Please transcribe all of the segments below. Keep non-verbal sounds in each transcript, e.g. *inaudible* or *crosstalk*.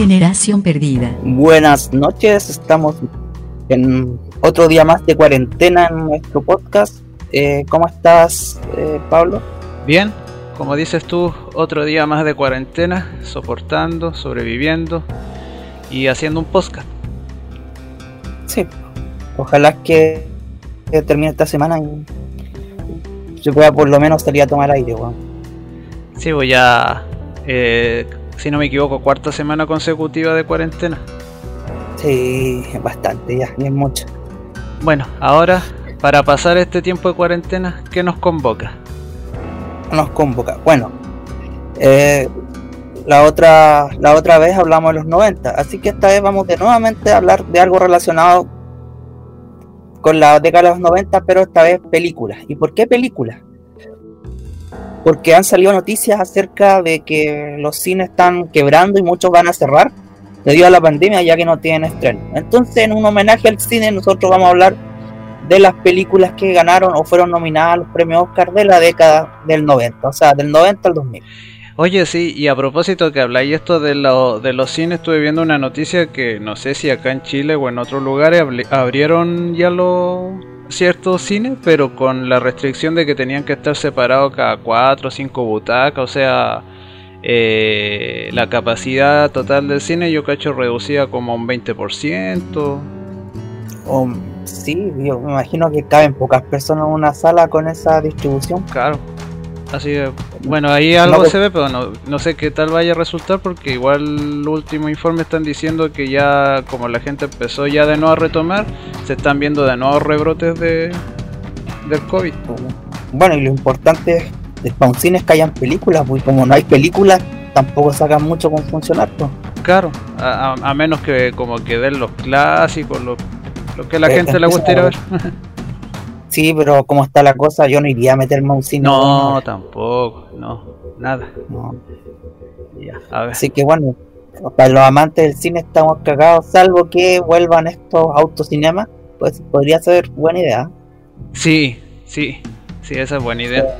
Generación perdida. Buenas noches, estamos en otro día más de cuarentena en nuestro podcast. Eh, ¿Cómo estás, eh, Pablo? Bien, como dices tú, otro día más de cuarentena, soportando, sobreviviendo y haciendo un podcast. Sí, ojalá que, que termine esta semana y se pueda por lo menos salir a tomar aire, weón. Sí, voy a, eh, si no me equivoco, cuarta semana consecutiva de cuarentena. Sí, bastante ya, ni es mucho. Bueno, ahora, para pasar este tiempo de cuarentena, ¿qué nos convoca? Nos convoca. Bueno, eh, la otra la otra vez hablamos de los 90, así que esta vez vamos de nuevamente a hablar de algo relacionado con la década de los 90, pero esta vez películas. ¿Y por qué películas? Porque han salido noticias acerca de que los cines están quebrando y muchos van a cerrar debido a la pandemia ya que no tienen estreno. Entonces, en un homenaje al cine, nosotros vamos a hablar de las películas que ganaron o fueron nominadas a los premios Oscar de la década del 90, o sea, del 90 al 2000. Oye, sí, y a propósito que habláis esto de, lo, de los cines, estuve viendo una noticia que no sé si acá en Chile o en otros lugares abri- abrieron ya los ciertos cines, pero con la restricción de que tenían que estar separados cada cuatro o cinco butacas, o sea, eh, la capacidad total del cine yo cacho reducida como a un 20%. O, sí, yo me imagino que caben pocas personas en una sala con esa distribución. Claro. Así que, bueno, ahí algo No, se ve, pero no, no sé qué tal vaya a resultar porque igual los últimos informes están diciendo que ya como la gente empezó ya de nuevo a retomar, se están viendo de nuevo rebrotes de del COVID. Bueno, y lo importante es, es para un cine es que hayan películas, porque como no hay películas, tampoco sacan mucho con funcionar. pues. Claro, a menos que como que den los clásicos, lo, lo que a la Eh, gente le gusta ir a ver. *laughs* Sí, pero como está la cosa, yo no iría a meterme a un cine. No, tampoco, no, nada. no. Ya, a ver. Así que bueno, para los amantes del cine estamos cagados, salvo que vuelvan estos autocinemas, pues podría ser buena idea. Sí, sí, sí, esa es buena idea.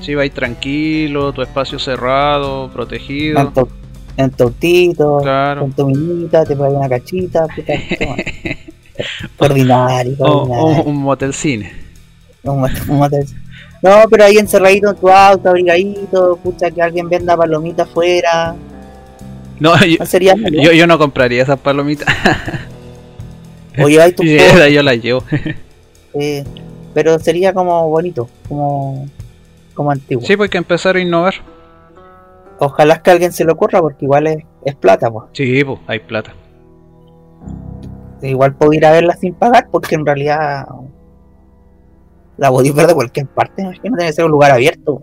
Sí, va ahí tranquilo, tu espacio cerrado, protegido. En, tu, en tu autito, Claro. con tu minita, te pagas una cachita, puta, *laughs* ordinario, O, un motel cine. Un mot- un motel. No, pero ahí encerradito en tu auto, abrigadito, pucha, que alguien venda palomitas afuera. No, *laughs* yo, No sería yo, yo no compraría esas palomitas. *laughs* O lleváis tu *laughs* esas yo las llevo. eh, pero sería como bonito, como, como antiguo. Sí, pues hay que empezar a innovar. Ojalá que a alguien se le ocurra, porque igual es, es plata, pues. Sí, pues hay plata. Igual puedo ir a verla sin pagar, porque en realidad la podéis ver de cualquier parte, imagínate, tiene que ser un lugar abierto.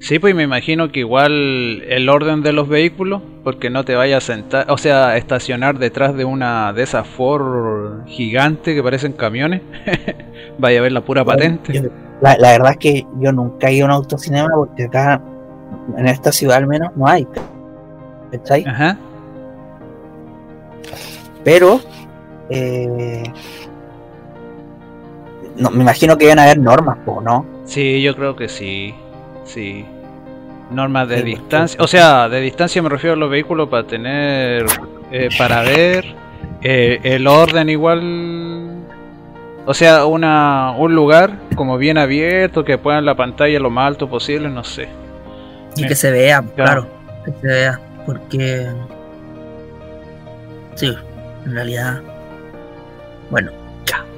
Sí, pues me imagino que igual el orden de los vehículos, porque no te vayas a sentar, o sea, a estacionar detrás de una de esas Ford gigante que parecen camiones. *laughs* Vaya a ver la pura patente. Yo- La, la verdad es que yo nunca he ido a un autocinema, porque acá, en esta ciudad al menos, no hay. ¿Cachai? Ajá. Pero, eh, no, me imagino que deben haber normas, ¿no? Sí, yo creo que sí. Sí. Normas de Sí, porque- distancia. O sea, de distancia me refiero a los vehículos para tener. eh, para ver. eh, el orden igual. O sea, una, un lugar como bien abierto, que puedan la pantalla lo más alto posible, no sé. Y que se vea, Claro. claro, que se vea, porque sí, en realidad, bueno,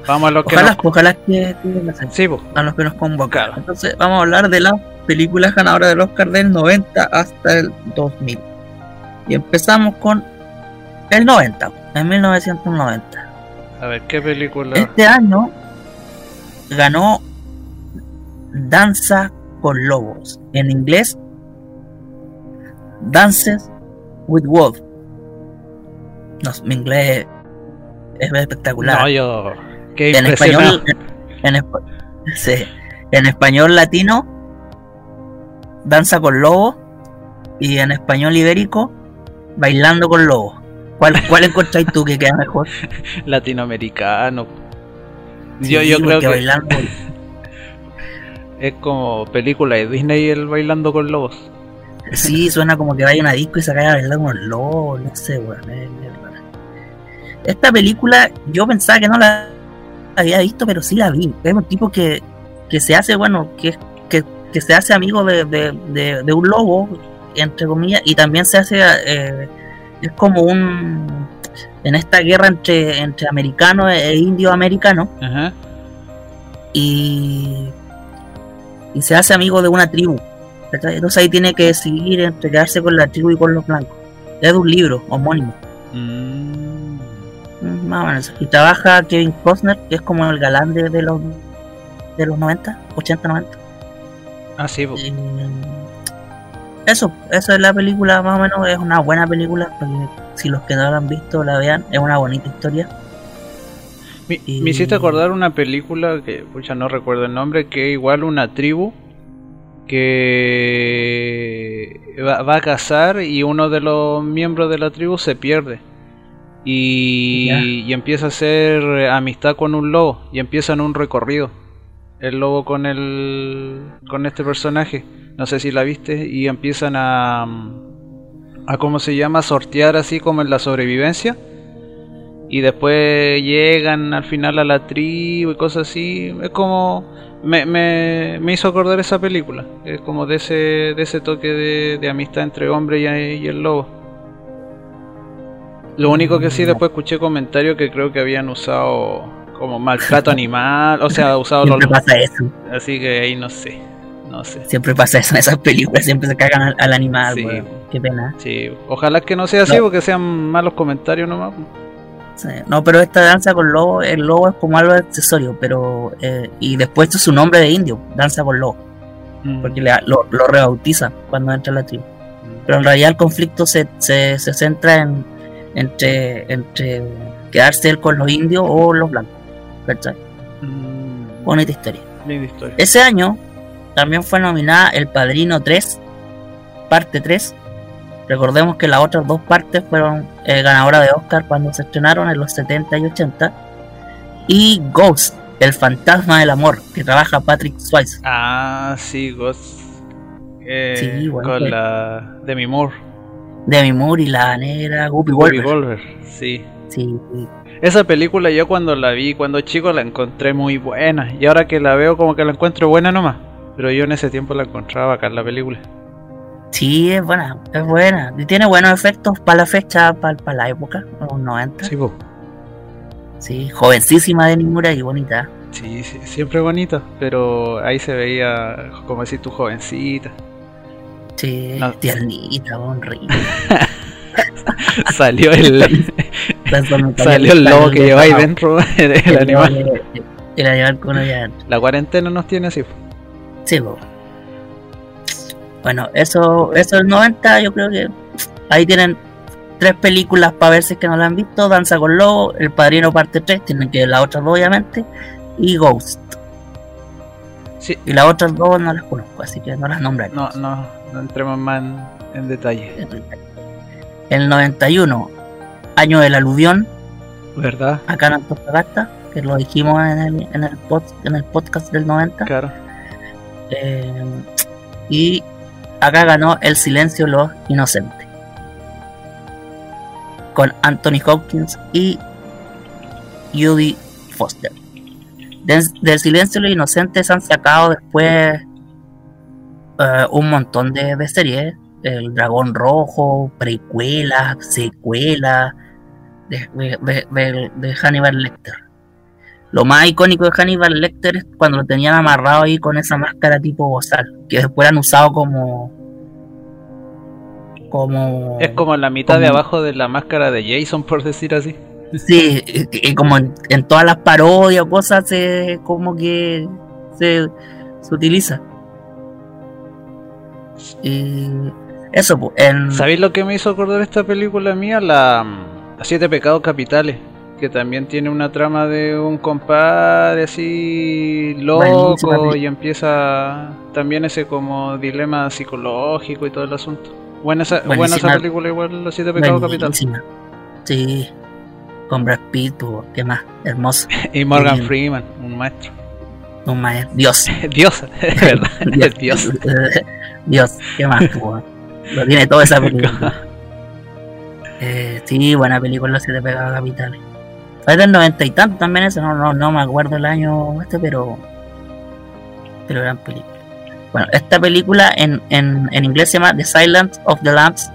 Vamos a lo que ojalá, nos- ojalá que que Sí, a los que nos convocan. Claro. Entonces vamos a hablar de las películas ganadoras del Oscar del 90 hasta el 2000. Y empezamos con el 90, en 1990. A ver, ¿qué película? Este año ganó Danza con Lobos. En inglés, Dances with Wolves. No, mi inglés es espectacular. No, yo. Qué en español, en, espa- sí. En español latino, Danza con Lobos. Y en español ibérico, Bailando con Lobos. ¿Cuál, cuál encontráis tú que queda mejor? *laughs* Latinoamericano. yo, Sí, yo creo que Bailando, *laughs* es como película de Disney el bailando con lobos. Sí, suena como que vaya a una disco y se cae a bailar unos lobos, no sé, weón. Esta película, yo pensaba que no la había visto, pero sí la vi. Es un tipo que, que se hace, bueno, que, que, que se hace amigo de, de, de- de un lobo, entre comillas, y también se hace, eh, es como un, en esta guerra entre, entre americanos e indio americanos, Ajá. y, y se hace amigo de una tribu. Entonces ahí tiene que decidir entre quedarse con la tribu y con los blancos. Es de un libro homónimo, Mm. Más o menos. Y trabaja Kevin Costner, que es como el galán de, de los de los 90, 80, 90. Ah, sí, po. Y, eso, eso es la película, más o menos, es una buena película, porque si los que no la han visto la vean, es una bonita historia. Me, y- me hiciste acordar una película que, pucha, no recuerdo el nombre, que igual una tribu que va, va a cazar y uno de los miembros de la tribu se pierde. Y, empieza a hacer eh, amistad con un lobo y empiezan un recorrido. El lobo con el con este personaje, no sé si la viste, y empiezan a a cómo se llama sortear así como en la sobrevivencia y después llegan al final a la tribu y cosas así. Es como. Me, me, me hizo acordar esa película. Es como de ese, de ese toque de, de amistad entre hombre y, y el lobo. Lo único que sí después escuché comentarios que creo que habían usado como maltrato animal, o sea, usado los... Siempre pasa eso, Así que ahí no sé, no sé. siempre pasa eso en esas películas, siempre se cagan al, al animal, Sí. Qué pena. Sí, ojalá que no sea así No. porque sean malos comentarios nomás. Sí, No, pero esta danza con lobo, el lobo es como algo accesorio, pero eh, y después es su nombre de indio, danza con lobo, Mm. porque le- lo, lo rebautizan cuando entra a la tribu. Pero en realidad el conflicto se, se, se centra en entre, entre quedarse él con los indios o los blancos. ¿cachai? Mm, Bonita historia. linda historia. Ese año también fue nominada El Padrino 3, parte 3. Recordemos que las otras dos partes fueron eh, ganadoras de Oscar cuando se estrenaron en los 70 y 80. Y Ghost, El Fantasma del Amor, que trabaja Patrick Swayze. Ah, sí, Ghost. Eh, Sí, bueno, con pues. la Demi Moore. Demi Moore y la negra Guppy Wolver. Sí. Sí, Esa película yo cuando la vi, cuando chico la encontré muy buena. Y ahora que la veo como que la encuentro buena nomás. Pero yo en ese tiempo la encontraba acá en la película. sí, es buena, es buena. Y tiene buenos efectos para la fecha, para, la época, los 90. Sí, po. Sí, jovencísima Demi Moore y bonita. Sí, sí, siempre bonito. Pero ahí se veía, como decir, tu jovencita. Sí, No. tiernita, bonita. *laughs* Salió el, *laughs* salió el lobo que lleva ahí dentro *laughs* del animal. El animal con ya. La cuarentena nos tiene así. Sí, po. Bueno, eso, eso el 90, yo creo que ahí tienen tres películas para ver si es que no la han visto: Danza con Lobo, El Padrino parte 3, tienen que ver las otras dos, obviamente, y Ghost. Sí. Y las otras dos no las conozco, así que no las nombraré. No, no, no entremos más en, en detalle. El 91, año del aluvión, ¿Verdad? acá en Antofagasta, que lo dijimos en el, en el, pod- en el podcast del 90. Claro. Eh, y acá ganó El Silencio de los Inocentes. Con Anthony Hopkins y Judy Foster. Del, del Silencio los Inocentes han sacado después eh, un montón de, de series. El Dragón Rojo, precuelas, secuelas de, de- de- Hannibal Lecter. Lo más icónico de Hannibal Lecter es cuando lo tenían amarrado ahí con esa máscara tipo bozal, que después han usado como. como. Es como la mitad de abajo de la máscara de Jason, por decir así. Sí, y- y como en, en todas las parodias o cosas, se, como que se, se utiliza. Y eso, pues, en. ¿Sabéis lo que me hizo acordar esta película mía? La mm, Siete Pecados Capitales. Que también tiene una trama de un compadre así loco y empieza también ese como dilema psicológico y todo el asunto. Buena esa, buena esa película igual, Los Siete Pecados Capitales. Sí, con Brad Pitt, ¿qué más? Hermoso. *laughs* Y Morgan. Freeman, un maestro. Un maestro. Dios. *laughs* *laughs* Dios, es verdad, es Dios. Dios, ¿qué más? *laughs* Lo tiene toda esa película. eh, sí, buena película, se te pega capitales. Fue del noventa y tanto también eso, no, no, no me acuerdo el año este, pero. Pero gran película. Bueno, esta película en, en, en inglés se llama The Silence of the Lambs.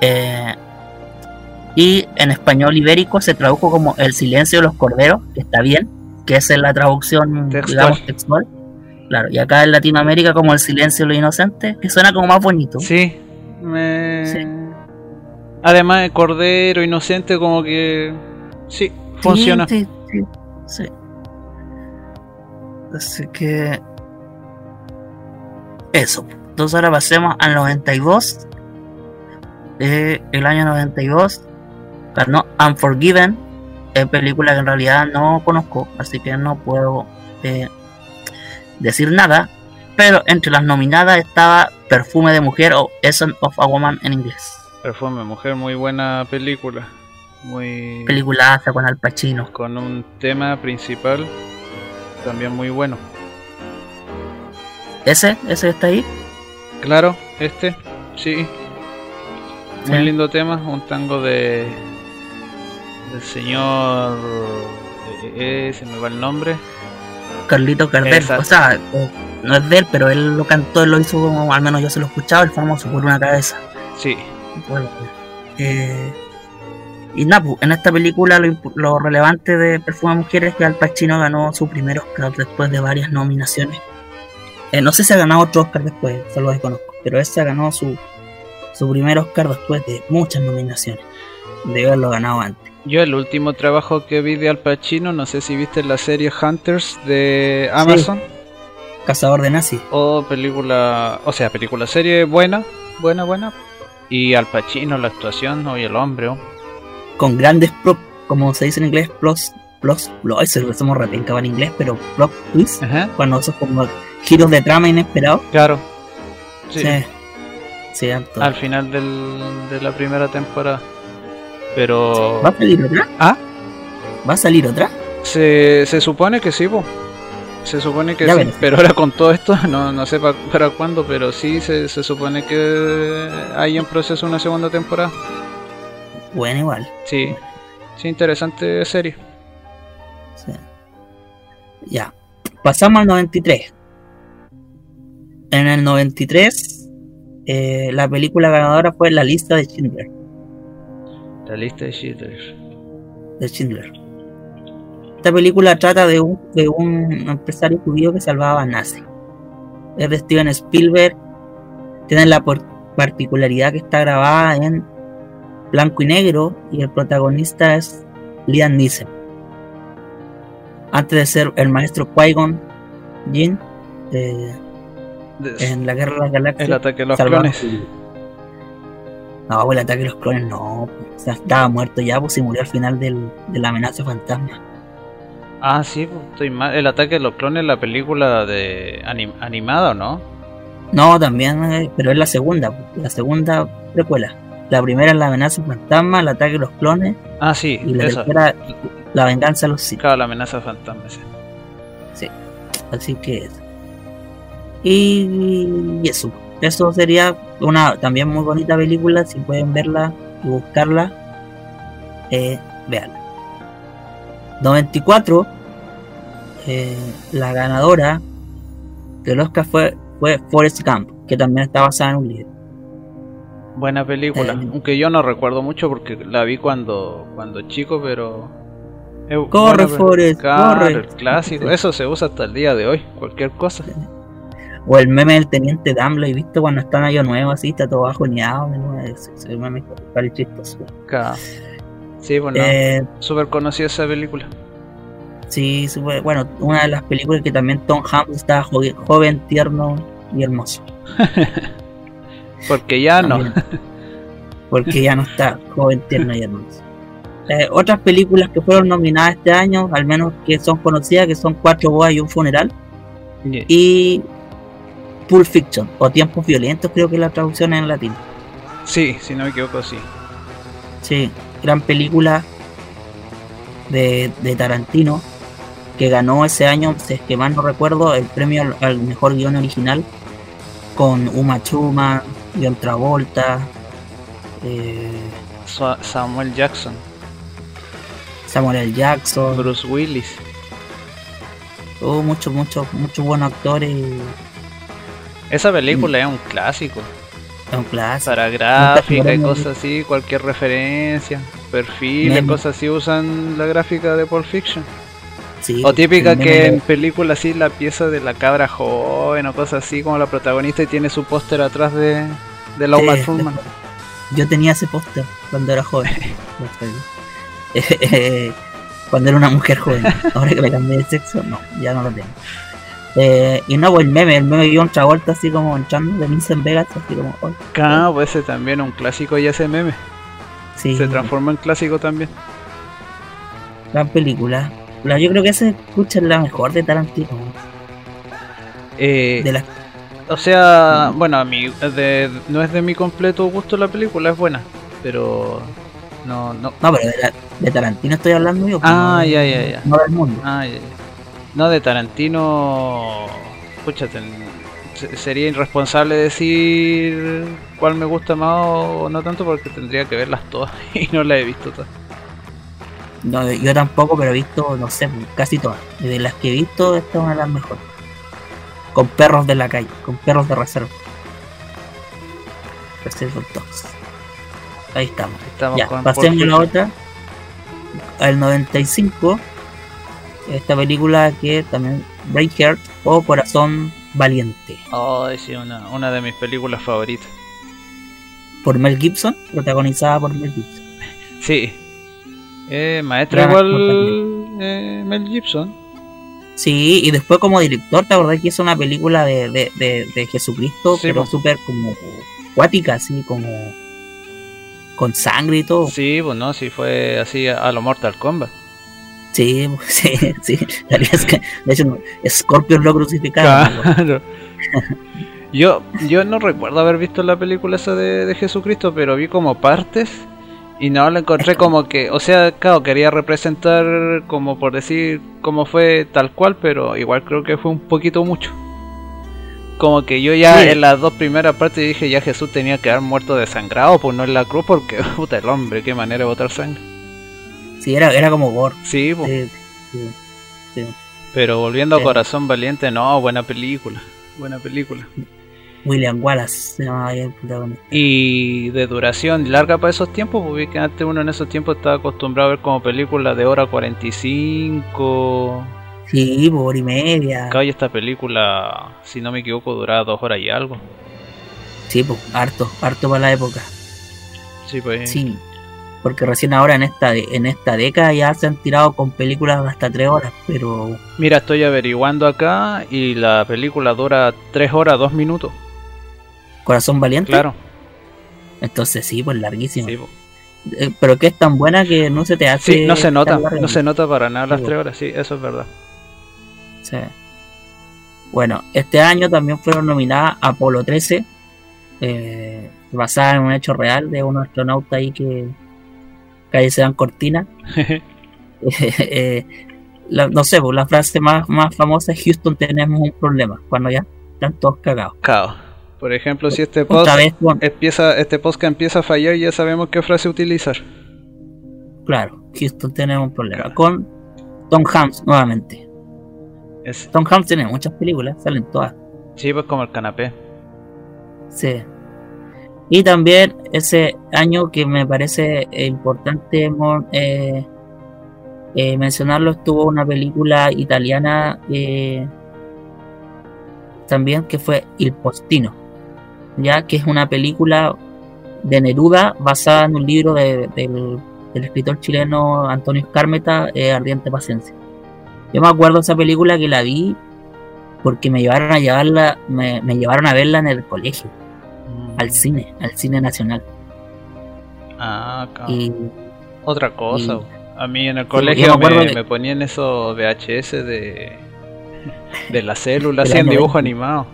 Eh, y en español ibérico se tradujo como El silencio de los corderos, que está bien, que esa es la traducción, Textual. digamos, textual. Claro, y acá en Latinoamérica como El silencio de los inocentes, que suena como más bonito. Sí, me... Sí. Además de Cordero, Inocente, como que... Sí, funciona. Sí, sí, sí. Así que. Eso. Entonces ahora pasemos al 92. Eh, el año 92 ganó Unforgiven, eh, película que en realidad no conozco, así que no puedo eh, decir nada. Pero entre las nominadas estaba Perfume de Mujer o Essence of a Woman en inglés. Perfume, mujer, muy buena película. Muy... Peliculaza con Al Pacino. Con un tema principal también muy bueno. ¿Ese? ¿Ese está ahí? Claro, este, sí. Muy Sí. lindo tema, un tango de del señor eh, eh, se me va el nombre. Carlito Gardel. Exacto. O sea, eh, no es de él, pero él lo cantó, él lo hizo como, al menos yo se lo escuchaba, el famoso por una cabeza. Sí, Bueno, eh, y nada, pues, en esta película lo, lo relevante de Perfume de Mujeres es que Al Pacino ganó su primer Oscar después de varias nominaciones. Eh, no sé si ha ganado otro Oscar después, solo desconozco, pero ese ganó su, su primer Oscar después de muchas nominaciones. De haberlo ganado antes. Yo el último trabajo que vi de Al Pacino, no sé si viste la serie Hunters de Amazon Cazador de nazis. o película, o sea, película serie buena, buena, buena. Y Al Pacino, la actuación, oye, el hombre, oh. con grandes prop, como se dice en inglés, plus, plus, plus, eso somos repencados en inglés, pero plot twist, Ajá, cuando esos como giros de trama inesperados. claro. Sí, Sí. Sí, al final del, de la primera temporada. Pero... ¿Va a salir otra? ¿Ah? ¿Va a salir otra? Se, se supone que sí, po. Se supone que Ya sí, verás. pero ahora con todo esto, *laughs* no, no sé pa- para cuándo, pero sí se, se supone que hay en proceso una segunda temporada. Bueno, igual. Sí, sí, interesante serie. Sí. Ya. Pasamos al 93. En el 93, eh, la película ganadora fue La lista de Schindler. La lista de Schindler. de Schindler. Esta película trata de un, de un empresario judío que salvaba a nazis. Es de Steven Spielberg. Tiene la particularidad que está grabada en blanco y negro y el protagonista es Liam Neeson. Antes de ser el maestro Qui-Gon Jinn eh, en la Guerra de las Galaxias. el ataque de los a clones. No, el ataque de los clones no. O sea, estaba muerto ya, pues y murió al final del, de la amenaza fantasma. Ah, sí, po, estoy mal. El ataque de los clones, la película de anim- animada, ¿o no? No, también, eh, pero es la segunda, pues, la segunda precuela. La primera es la amenaza fantasma, el ataque de los clones, Ah, sí, y la esa. tercera, la venganza de los Sith. Claro, la amenaza fantasma, sí. Así que eso. Y, y eso. Eso sería una también muy bonita película. Si pueden verla buscarla, eh, veanla. 94, eh, la ganadora del Oscar fue, fue Forrest Gump, que también está basada en un libro. Buena película, Eh, aunque yo no recuerdo mucho porque la vi cuando cuando chico, pero eh, Corre, Forrest, corre. el clásico, eso se usa hasta el día de hoy, cualquier cosa. O el meme del teniente Dumbledore, ¿viste? Cuando está en año nuevo, así, está todo bajoneado. Ese, ese meme parece chistoso. Sí, bueno, Eh, súper conocida esa película. Sí, súper- bueno, una de las películas que también Tom Hanks estaba joven, joven, tierno y hermoso. *laughs* Porque ya no. Porque ya no está joven, tierno y hermoso. Eh, otras películas que fueron nominadas este año, al menos que son conocidas, que son Cuatro bodas y un funeral, y Pulp Fiction, o Tiempos Violentos, creo que es la traducción en latín. Sí, si no me equivoco, sí. Sí, gran película de, de Tarantino que ganó ese año, si es que mal no recuerdo, el premio al, al mejor guion original con Uma Thurman, John Travolta, eh, Sa- Samuel Jackson, Samuel L. Jackson, Bruce Willis. hubo muchos, muchos, muchos buenos actores. Esa película es un clásico. Es un clásico. Para gráfica y cosas así, cualquier referencia, perfiles, cosas así usan la gráfica de Pulp Fiction. Sí, O típica que meme en películas así la pieza de la cabra joven o cosas así como la protagonista y tiene su póster atrás de, de Sí, Thurman. Yo tenía ese póster cuando era joven. *laughs* *laughs* Eh, eh, cuando era una mujer joven. Ahora que me cambié de sexo, no, ya no lo tengo. Eh, y no, pues el meme, el meme dio otra vuelta así como entrando de Vincent Vegas, así como, oh, Ah, pues ese también es un clásico y ese meme. sí, Se transformó en clásico también. gran película. La, yo creo que esa escucha es la mejor de Tarantino. Eh, De las O sea, bueno, a mí de- no es de mi completo gusto la película, es buena, pero no, no. No, pero de, la- de Tarantino estoy hablando yo. pues, Ah, no, ya, ya, ya. No del mundo. Ah, ya, ya. No, de Tarantino, escúchate, se- sería irresponsable decir cuál me gusta más o no tanto porque tendría que verlas todas *laughs* y no las he visto todas. No, yo tampoco, pero he visto, no sé, casi todas. Y de las que he visto, esta es una de las mejores. Con perros de la calle, con perros de reserva. Reserva Dogs. Ahí estamos. Estamos Ya, con pasemos la otra. Al 95. Esta película que también, Braveheart o Corazón Valiente. Ay, sí, una, una de mis películas favoritas. Por Mel Gibson, protagonizada por Mel Gibson. Sí. Eh, maestra igual eh, Mel Gibson. Sí, y después como director, ¿te acordás que hizo una película de, de, de, de Jesucristo, Sí, pero súper como acuática, así como con sangre y todo? Sí, pues no, sí fue así a, a lo Mortal Kombat. *laughs* Sí, sí, sí. La verdad es que, de hecho, Scorpion lo crucificaron. po. Claro. *laughs* Yo, yo no recuerdo haber visto la película esa de, de Jesucristo, pero vi como partes y no la encontré como que, o sea, claro, quería representar como por decir cómo fue tal cual, pero igual creo que fue un poquito mucho. Como que yo ya Sí. en las dos primeras partes dije ya Jesús tenía que haber muerto desangrado, pues no en la cruz, porque *laughs* puta el hombre, qué manera de botar sangre. Sí, era, era como gore. Sí. Sí, sí, sí. pero volviendo a. Corazón Valiente, no, buena película, buena película. William Wallace se llamaba ahí el protagonista. Y de duración larga para esos tiempos, porque que antes uno en esos tiempos estaba acostumbrado a ver como películas de hora 45. Sí, por hora y media. Esta película, si no me equivoco, duraba dos horas y algo. Sí, pues, harto, harto para la época. Sí, pues. Sí, porque recién ahora en esta de- en esta década ya se han tirado con películas de hasta tres horas, pero Mira, estoy averiguando acá y la película dura tres horas, dos minutos. Corazón Valiente, Claro. entonces sí, pues larguísimo. Sí, po. Eh, pero que es tan buena que no se te hace. Sí, no se nota, no se nota para nada las Sí, po. tres horas, sí, eso es verdad. Sí. Bueno, este año también fueron nominadas Apolo 13, eh, basada en un hecho real de un astronauta ahí que calle se dan cortina. *laughs* *laughs* Eh, la- no sé, pues, la frase más, más famosa es Houston tenemos un problema, cuando ya están todos cagados. Por ejemplo, si este post vez empieza, este podcast empieza a fallar, ya sabemos qué frase utilizar. claro, Houston tenemos un problema. Con Tom Hanks nuevamente. Es, Tom Hanks tiene muchas películas, salen todas. sí, pues como el canapé. Sí. Y también ese año que me parece importante eh, eh, mencionarlo, estuvo una película italiana eh, también que fue Il Postino, ya que es una película de Neruda basada en un libro de- del, escritor chileno Antonio Escármeta, Ardiente Paciencia. Yo me acuerdo de esa película que la vi porque me llevaron a llevarla, me llevaron a verla en el colegio al cine, al cine nacional. Ah. Y Otra cosa. y- A mí en el colegio me me, ponían esos VHS de, de *laughs* la célula, en dibujo animado.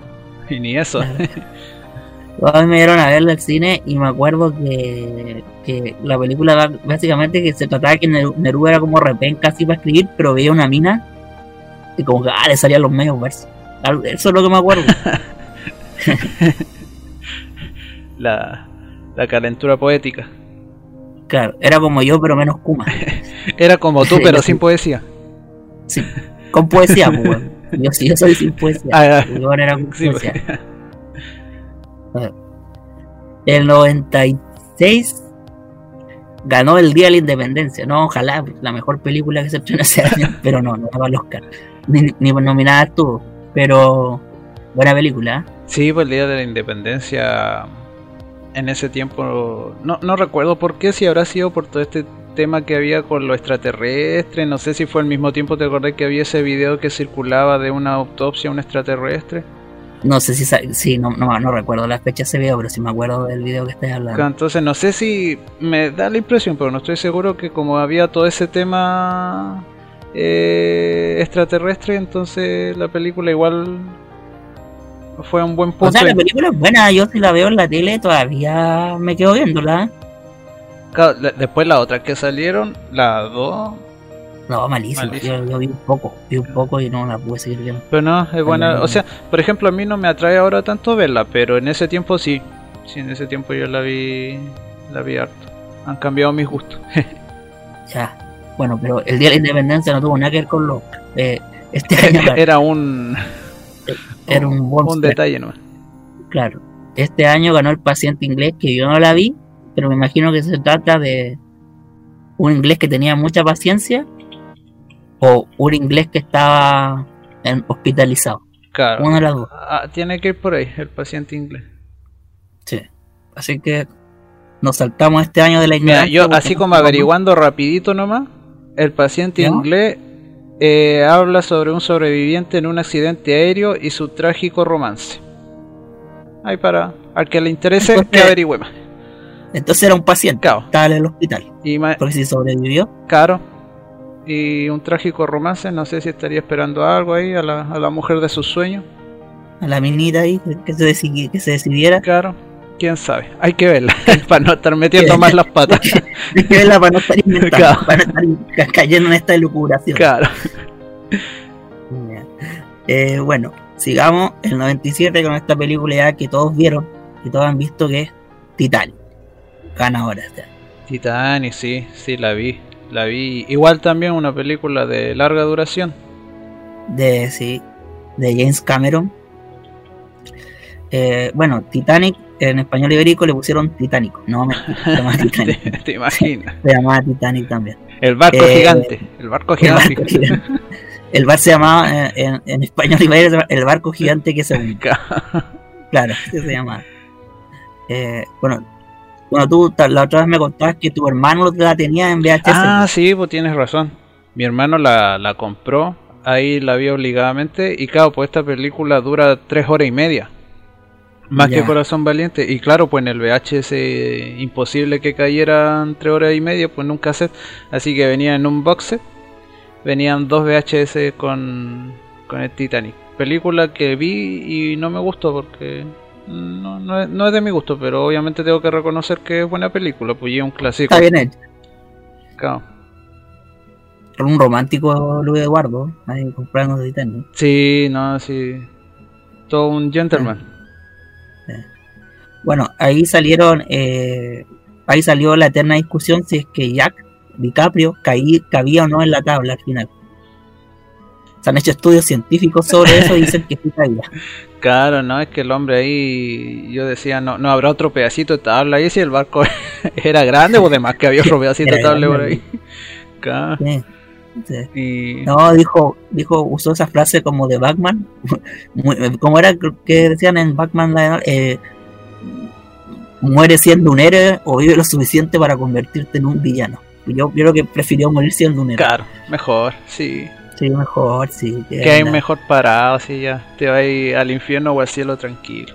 Y ni eso. a mí *laughs* me dieron a verla al cine y me acuerdo que, que la película básicamente que se trataba que Neru- Neruda era como repenca así para escribir, pero veía una mina y como que ah, le salían los medios versos. Algo- Eso es lo que me acuerdo. *laughs* la, la calentura poética. Claro, era como yo, pero menos Kuma. *laughs* Era como tú, pero sin poesía. Sí, con poesía, pues. *laughs* Yo sí, yo soy sin poesía. Ah, ahora era con sí, poesía. El 96 ganó el Día de la Independencia. No, ojalá, la mejor película que se estrenó ese año, *laughs* pero no, no ganó el Oscar. Ni, ni nominada estuvo, pero buena película. ¿eh? Sí, pues el día de la independencia en ese tiempo no, no recuerdo por qué, si habrá sido por todo este tema que había con lo extraterrestre, no sé si fue al mismo tiempo, te acordás que había ese video que circulaba de una autopsia a un extraterrestre. No sé si, sí, no, no, no recuerdo la fecha de ese video, pero sí me acuerdo del video que estás hablando. Entonces no sé si me da la impresión, pero no estoy seguro que como había todo ese tema eh, extraterrestre, entonces la película igual fue un buen O punto. sea, la película es buena, yo si la veo en la tele todavía me quedo viéndola. Claro, la- después las otras que salieron, las dos, No, malísima. Malísima. Yo, yo vi un poco, vi un poco y no la pude seguir viendo. pero no, es buena. O sea, por ejemplo, a mí no me atrae ahora tanto verla, pero en ese tiempo sí. Sí, en ese tiempo yo la vi, la vi harto. Han cambiado mis gustos. *laughs* Ya. Bueno, pero el Día de la Independencia no tuvo nada que ver con los. Eh, este año *laughs* Era un, era un bonus un track, detalle nomás. Claro. Este año ganó el paciente inglés, que yo no la vi, pero me imagino que se trata de un inglés que tenía mucha paciencia o un inglés que estaba en- hospitalizado. Claro. Una de las dos. Ah, tiene que ir por ahí, el paciente inglés. Sí. Así que nos saltamos este año de la Mira, ignorancia. yo porque así como averiguando rapidito nomás, el paciente ¿Ya? inglés eh, habla sobre un sobreviviente en un accidente aéreo y su trágico romance. Ahí para al que le interese Entonces- que averigüe más. Entonces era un paciente. Claro. Estaba en el hospital. Y Porque si sobrevivió, caro. Y un trágico romance, no sé si estaría esperando algo ahí a la, a la mujer de sus sueños. a la minita ahí, que se, que se decidiera. Claro, quién sabe. Hay que verla *laughs* para no estar metiendo más las patas. *laughs* Hay que verla para no estar inventando, Claro. para no estar ca- cayendo en esta elucubración. Claro. Eh, bueno, sigamos el 97 con esta película ya que todos vieron, que todos han visto que es Titanic. Ganadora. año. Titanic, sí, sí, la vi. La vi. Igual también una película de larga duración. De, sí, de James Cameron. Eh, bueno, Titanic en español ibérico le pusieron Titánico. No, me, se llamaba ¿Te, Titanic. te imaginas? *laughs* Se llamaba Titanic también. El barco Eh, gigante. El barco El gigante. barco gigante. El bar se llamaba eh, en, en español ibérico El barco gigante que se hunde. Claro, se llama. Eh, bueno, bueno, tú la otra vez me contabas que tu hermano la tenía en VHS. Ah, sí, pues tienes razón. Mi hermano la, la compró, ahí la vi obligadamente y claro, pues esta película dura tres horas y media. Más que Corazón Valiente. Y claro, pues en el VHS eh, imposible que cayeran tres horas y media, pues nunca set. Así que venía en un box set. Venían dos VHS con, con el Titanic. Película que vi y no me gustó porque no, no, es, no es de mi gusto, pero obviamente tengo que reconocer que es buena película, pues es un clásico. Está bien hecho. Claro. Un romántico Luis Eduardo, ahí comprando Titanic. Sí, no, sí. Todo un gentleman. Bueno, ahí salieron, eh, ahí salió la eterna discusión si es que Jack DiCaprio caí, cabía o no en la tabla al final. Se han hecho estudios científicos sobre eso y dicen que sí cabía. *laughs* Claro, no, es que el hombre ahí, yo decía, no, no habrá otro pedacito de tabla ahí si el barco *laughs* era grande o demás que había otro pedacito de tabla por ahí. *laughs* Claro, Sí, sí. y No, dijo, dijo, usó esa frase como de Batman. Como era que decían en Batman, eh, muere siendo un héroe o vive lo suficiente para convertirte en un villano. Yo, yo creo que prefirió morir siendo un héroe. claro, mejor, sí. Sí, mejor, sí. Que hay mejor parado, así ya. Te vas al infierno o al cielo tranquilo.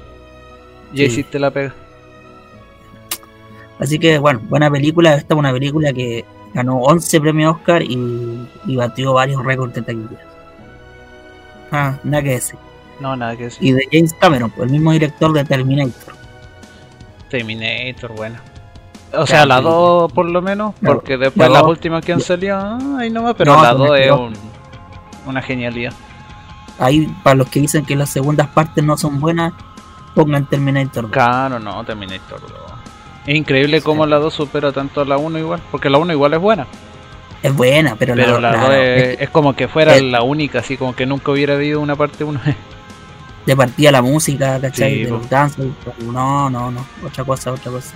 Ya Sí. hiciste la pega. Así que, bueno, buena película. Esta es una película que ganó 11 premios Oscar y, y batió varios récords de taquilla. Ah, nada que decir. No, nada que decir. Y de James Cameron, el mismo director de Terminator. Terminator, bueno. O sea, la sí. 2 por lo menos, La- porque después la las últimas que han salido, ah, ahí nomás, pero No, la pero 2 es no. un, una genialidad. Ahí, para los que dicen que las segundas partes no son buenas, pongan Terminator 2. Claro, no, Terminator 2. Es increíble cómo la 2 supera tanto a la 1 igual, porque la 1 igual es buena. Es buena, pero, Pero la 2 es es como que fuera es- la única, así como que nunca hubiera habido una parte 1. *laughs* de partida la música, ¿cachai? Sí, de los no, no, no, otra cosa, otra cosa.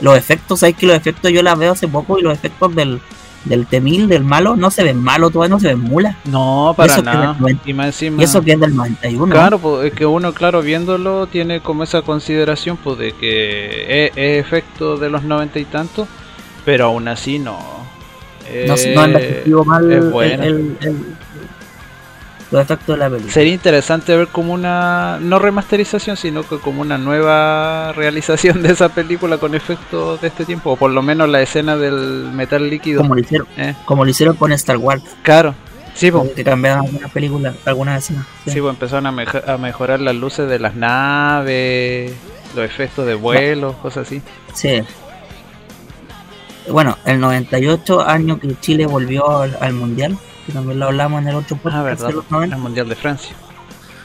Los efectos, ¿sabes que los efectos yo las veo hace poco y los efectos del, del Temil, del malo, no se ven malos, todavía no se ven mulas. No, para eso que nada. Y más encima. Eso que es del 91. Claro, pues es que uno, claro, viéndolo, tiene como esa consideración, pues de que es, es efecto de los noventa y tantos, pero aún así no. No, Eh, no han envejecido mal es el, buena. el- el- los efectos de la película. Sería interesante ver como una, no remasterización, sino que como una nueva *laughs* realización de esa película con efectos de este tiempo, o por lo menos la escena del metal líquido. Como lo hicieron, Eh, como lo hicieron con Star Wars, claro, sí, pues. que cambiaron algunas películas, algunas escenas. sí. Sí, pues empezaron a, mejo- a mejorar las luces de las naves, los efectos de vuelo, cosas así. Sí. Bueno, el 98, año que Chile volvió al, al Mundial, que también lo hablamos en el otro podcast Ah, verdad, de los 90, el Mundial de Francia.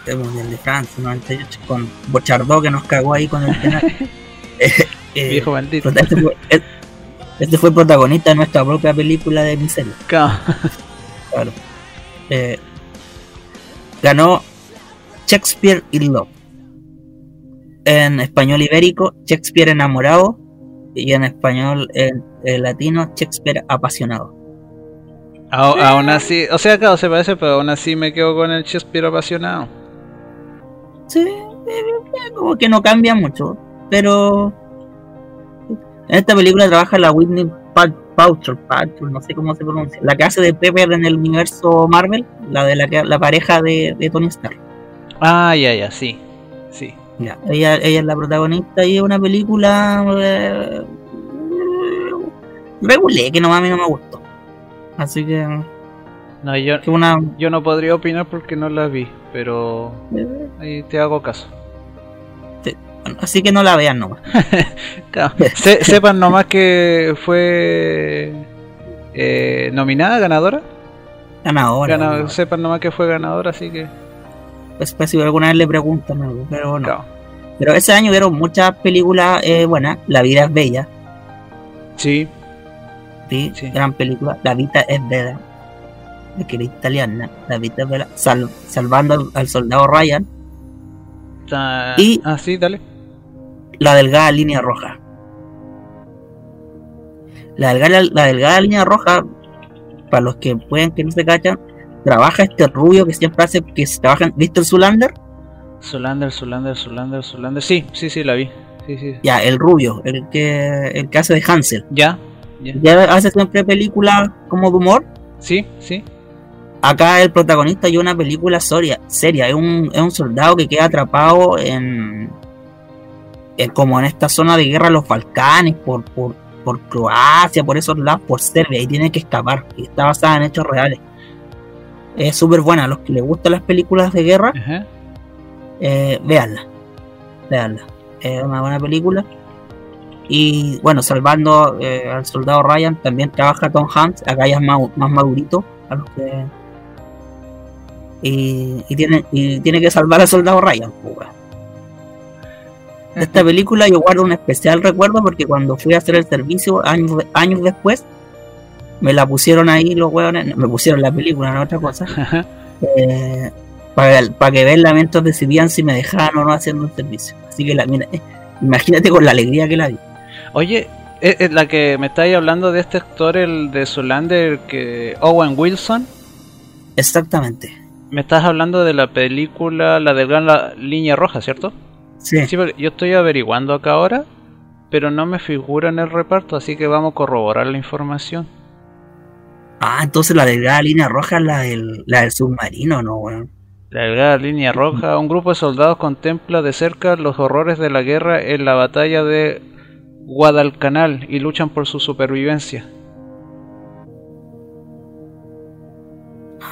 el Mundial de Francia, 98, con Bochardó que nos cagó ahí con el penal. *laughs* *laughs* Eh, eh, Viejo maldito. este, fue, este fue protagonista de nuestra propia película de miseria. Claro. Claro. Eh, ganó Shakespeare in Love. En español ibérico, Shakespeare enamorado. Y en español en, en latino, Shakespeare apasionado. Aún así, o sea, claro, se parece, pero aún así me quedo con el Shakespeare apasionado. Sí, como que no cambia mucho. Pero en esta película trabaja la Whitney Pa- Paltrow, Paltrow, no sé cómo se pronuncia, la que hace de Pepper en el universo Marvel, la de la, que- la pareja de, de Tony Stark. Ah, ya, ya, sí. Sí. Ya, ella, ella es la protagonista y es una película eh, regulé que no a mí no me gustó. Así que, No, yo, una yo no podría opinar porque no la vi, pero ahí te hago caso. así que no la vean nomás. *laughs* Claro. Se- sepan nomás que fue eh, nominada, ganadora. Ganadora. Gana- ganadora. sepan nomás que fue ganadora, así que. Pues, pues, si alguna vez le preguntan algo, pero no. claro. Pero ese año vieron muchas películas eh, buenas. La vida es bella, Sí, ¿sí? Sí. gran película. La vida es bella, que era italiana. La vida es bella. Sal- salvando al, al soldado Ryan. Y- Ah, sí, dale. La delgada línea roja. La delgada, la delgada línea roja, para los que pueden que no se cachan, trabaja este rubio que siempre hace, que se trabaja, ¿viste el Zulander? Solander, Solander, Solander, Solander. Sí, sí, sí, la vi. Sí, sí. Ya, el rubio, el que, el que hace de Hansel. ¿Ya? ¿Ya? Ya hace siempre películas como de humor. Sí, sí. Acá el protagonista de una película soria, seria, es un, es un soldado que queda atrapado en, en como en esta zona de guerra los Balcanes, por, por, por Croacia, por esos lados, por Serbia, y tiene que escapar, y está basada en hechos reales. Es súper buena, a los que les gustan las películas de guerra, Ajá. eh, véanla, véanla, es una buena película. Y bueno, salvando eh, al soldado Ryan, también trabaja Tom Hanks, acá ya es más, más madurito, a los que y, y tiene y tiene que salvar al soldado Ryan. pues. De esta película yo guardo un especial recuerdo porque cuando fui a hacer el servicio años, años después me la pusieron ahí los hueones, me pusieron la película, no otra cosa, *laughs* Ajá. eh, para, para que vean mientras decidían si me dejaban o no haciendo el servicio. Así que la, mira, imagínate con la alegría que la vi. Oye, es, es la que me estáis hablando de este actor, el de Solander, que Owen Wilson. Exactamente. Me estás hablando de la película La delgada línea roja, ¿cierto? Sí. Sí, yo estoy averiguando acá ahora, pero no me figura en el reparto, así que vamos a corroborar la información. Ah, entonces la delgada línea roja es la del, la del submarino, ¿no, weón? La delgada línea roja, un grupo de soldados contempla de cerca los horrores de la guerra en la batalla de Guadalcanal y luchan por su supervivencia.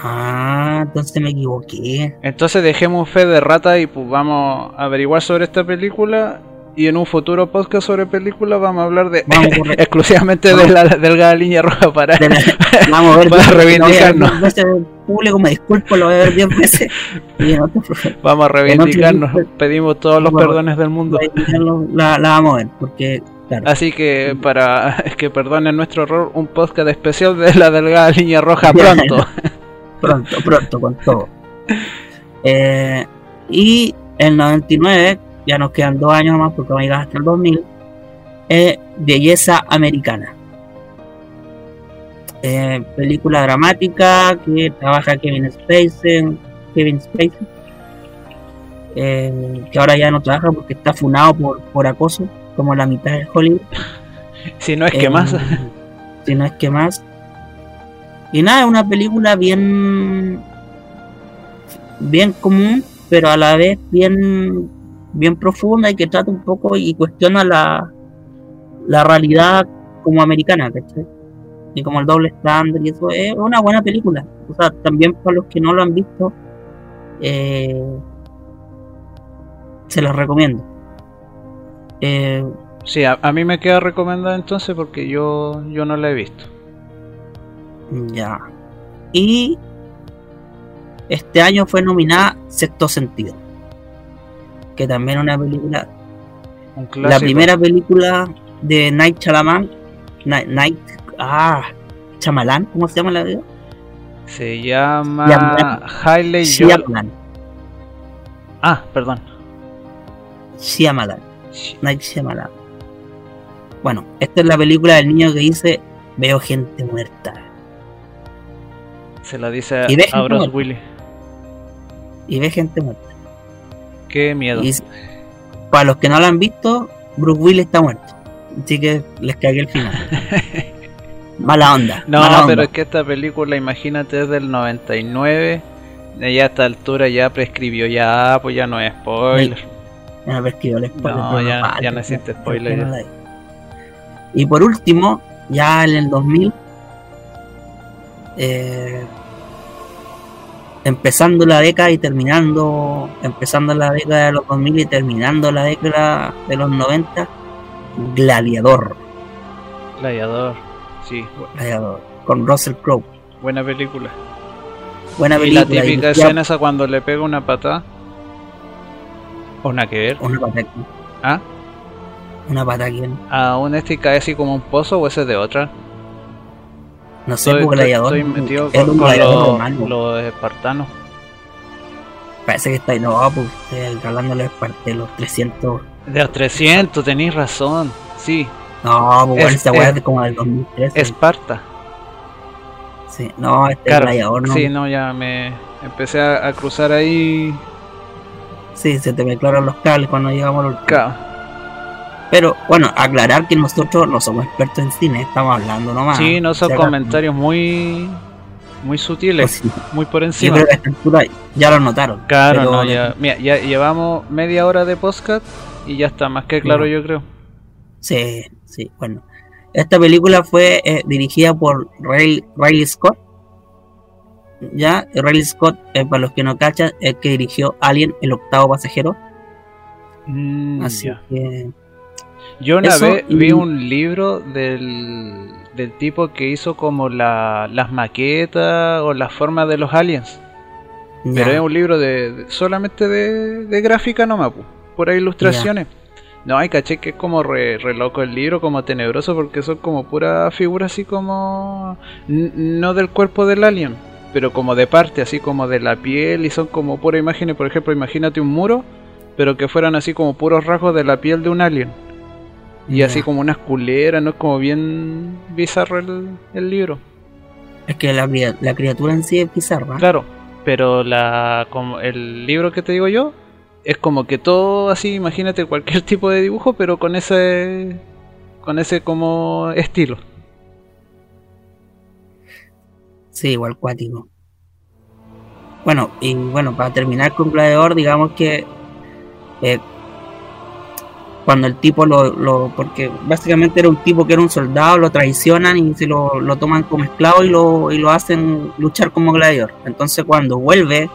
Ah, entonces me equivoqué. Entonces dejemos fe de rata y pues vamos a averiguar sobre esta película y en un futuro podcast sobre películas vamos a hablar de Vamos *laughs* exclusivamente de la delgada línea roja para la- vamos a ver *laughs* Para reivindicarnos. veces público, me disculpo, lo voy a ver 10 veces. *laughs* Y en otro, Vamos a reivindicarnos, película- pedimos todos los perdones del mundo. la, la vamos a ver, porque, claro. Así que para *laughs* que perdonen nuestro error, un podcast especial de la delgada *laughs* línea roja pronto. *laughs* pronto, pronto, con todo. Eh, y el 99, ya nos quedan dos años más porque vamos a llegar hasta el 2000, es Belleza Americana. Eh, película dramática que trabaja Kevin Spacey, Kevin Spacey eh, que ahora ya no trabaja porque está funado por, por acoso, como la mitad de Hollywood. *laughs* si no es que Eh, más. *laughs* Si no es que más. Y nada, es una película bien. bien común, pero a la vez bien. bien profunda y que trata un poco y cuestiona la. la realidad como americana, ¿cachai? Y como el doble estándar y eso. Es una buena película. O sea, también para los que no lo han visto. eh, se los recomiendo. Eh, Sí, a, a mí me queda recomendada entonces porque yo, yo no la he visto. Ya. Y este año fue nominada Sexto Sentido. Que también es una película. Un La primera película de Night Chalaman. Night, Night- ah, Chamalán, ¿cómo se llama la vida? se llama. Hailey. Shyamalan. Ah, perdón. Shyamalan. Night Shyamalan. Bueno, esta es la película del niño que dice: Veo gente muerta. Se la dice a, Bruce Willis. Y ve gente muerta. Qué miedo. Y para los que no lo han visto, Bruce Willis está muerto. Así que les cagué el final. *laughs* Mala onda. No, mala onda. pero es que esta película, imagínate, es del 99. y Ya a esta altura ya prescribió, ya, pues ya no es spoiler. Ya no prescribió el spoiler, No, pero ya- falta, ya no existe ya, spoiler, ya ya. Y por último, ya en el 2000, eh, empezando la década y terminando, empezando la década de los 2000 y terminando la década de los 90, Gladiador, Gladiador. Sí, Gladiador con Russell Crowe. buena película. Buena Y película. la típica dirigida escena esa cuando le pega una patada. O nada que ver. Una pata aquí. ¿Ah? Una pata aquí. ¿A un este cae así como un pozo o ese es de otra? No sé, Estoy, porque estoy metido es con, un con gladiador los, romano. los espartanos. Parece que está ahí. No, pues estoy hablando de los, de los 300. De los 300, tenéis razón. Sí, No, pues bueno, Es- esta weá es- es como del 2013. Esparta. Sí, no, este Claro, gladiador no. Sí, no, ya me empecé a, a cruzar ahí. Sí, se te mezclaron los cables cuando llegamos al último. Pero bueno, aclarar que nosotros no somos expertos en cine, estamos hablando nomás. Sí, no son comentarios muy muy Pues sutiles, sí, muy por Yo encima. creo que ya lo notaron. Claro, pero no, ya, mira, ya llevamos media hora de podcast y ya está más que claro, yo creo. Sí, sí, bueno. Esta película fue eh, dirigida por Ray- Riley Scott. Ya, Riley Scott, eh, para los que no cachan, es que dirigió Alien, el octavo pasajero. Mm, Así que, Yo una Eso vez y- vi un libro del, del tipo que hizo como la, las maquetas o las formas de los aliens. Pero es un libro de, de- solamente de, de gráfica nomás, pura ilustraciones. No, hay caché que es como re, re loco el libro, como tenebroso, porque son como pura figura así como... no del cuerpo del alien, pero como de parte, así como de la piel, y son como puras imágenes, por ejemplo, imagínate un muro, pero que fueran así como puros rasgos de la piel de un alien. Y así como unas culeras, ¿no? Es como bien bizarro el, el libro. es que la, la criatura en sí es bizarra. Claro, pero la como el libro que te digo yo es como que todo así, imagínate cualquier *laughs* tipo de dibujo, pero con ese con ese como estilo. Sí, igual cuático. Bueno, y bueno, para terminar con Gladiador, digamos que eh, cuando el tipo lo, lo- porque básicamente era un tipo que era un soldado, lo traicionan y se lo, lo toman como esclavo y lo, y lo hacen luchar como gladiador. Entonces cuando vuelve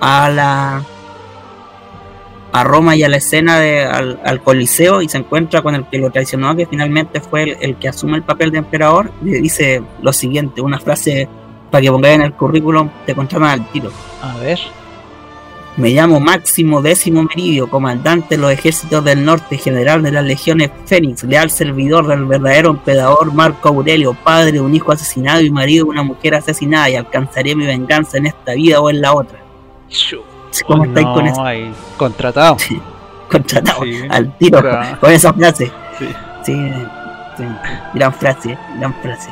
a la a Roma y a la escena de, al, al Coliseo y se encuentra con el que lo traicionó, que finalmente fue el, el que asume el papel de emperador, le dice lo siguiente, una frase para que pongáis en el currículum, te contratan al tiro. A ver. Me llamo Máximo Décimo Meridio, comandante de los ejércitos del norte, general de las legiones Fénix, leal servidor del verdadero emperador Marco Aurelio, padre de un hijo asesinado y marido de una mujer asesinada, y alcanzaré mi venganza en esta vida o en la otra. ¿Cómo estáis con eso? Ahí, contratado. Sí, *laughs* contratado, Sí, al tiro, claro. con esa frase. Sí. Sí, gran frase, gran frase.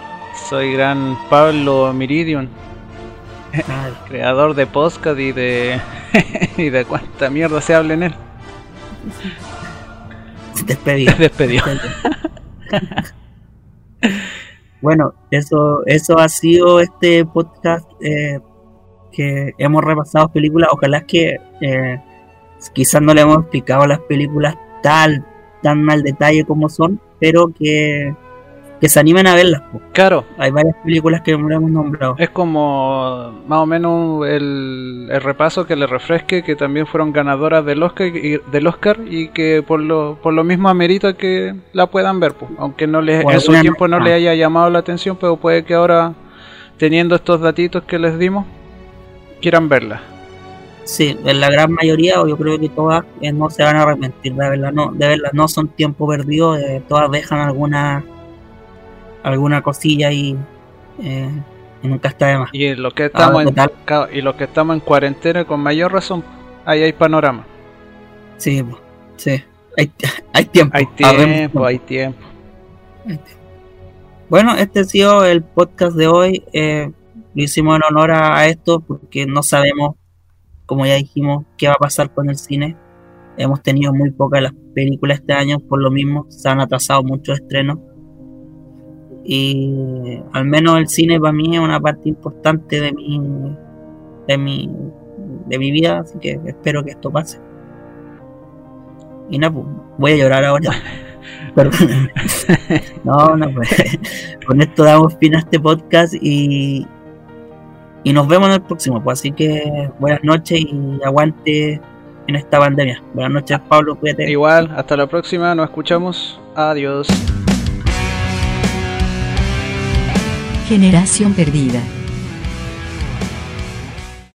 Soy gran Pablo Miridion, Claro. creador de podcast y de. *laughs* y de cuánta mierda se habla en él. Despedido. Despedido. Bueno, eso, eso ha sido este podcast eh, que hemos repasado películas. Ojalá que eh, quizás no le hemos explicado las películas tal, tan al detalle como son, pero que, que se animen a verlas. Claro, Hay varias películas que no hemos nombrado. es como más o menos el, el repaso que le refresque que también fueron ganadoras del Oscar y, del Oscar y que por lo, por lo mismo amerita que la puedan ver, pues, aunque no les, en su tiempo no ah. le haya llamado la atención, pero puede que ahora teniendo estos datitos que les dimos quieran verla. Sí, en la gran mayoría, o yo creo que todas eh, no se van a arrepentir de verlas, no, de verlas, no son tiempo perdido, eh, todas dejan alguna alguna cosilla ahí eh, y nunca está de más. Y los que estamos Ah, en, total. ca- y los que estamos en cuarentena con mayor razón, ahí hay panorama. Sí, sí, hay, *laughs* hay tiempo. Hay tiempo, hay tiempo. Bueno, este ha sido el podcast de hoy. eh, lo hicimos en honor a, a esto porque no sabemos, como ya dijimos, qué va a pasar con el cine. Hemos tenido muy pocas las películas este año, por lo mismo se han atrasado muchos estrenos. Y al menos el cine para mí es una parte importante de mi, de mi, de mi vida, así que espero que esto pase. Y nada, pues, voy a llorar ahora. *laughs* Perdón. *laughs* No, no, pues con esto damos fin a este podcast y, y nos vemos en el próximo. Pues así que buenas noches y aguante en esta pandemia. Buenas noches, Pablo, cuídate. Igual, hasta la próxima, nos escuchamos. Adiós. Generación perdida.